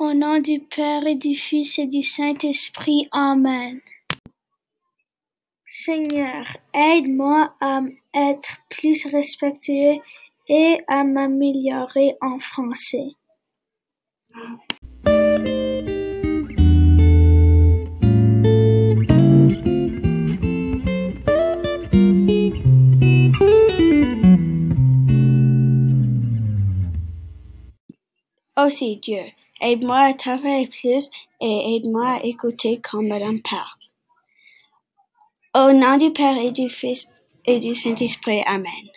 Au nom du Père et du Fils et du Saint-Esprit. Amen. Seigneur, aide-moi à être plus respectueux et à m'améliorer en français. Aussi Dieu, aide-moi à travailler plus et aide-moi à écouter quand Madame parle. Au nom du Père et du Fils et du Saint-Esprit. Amen.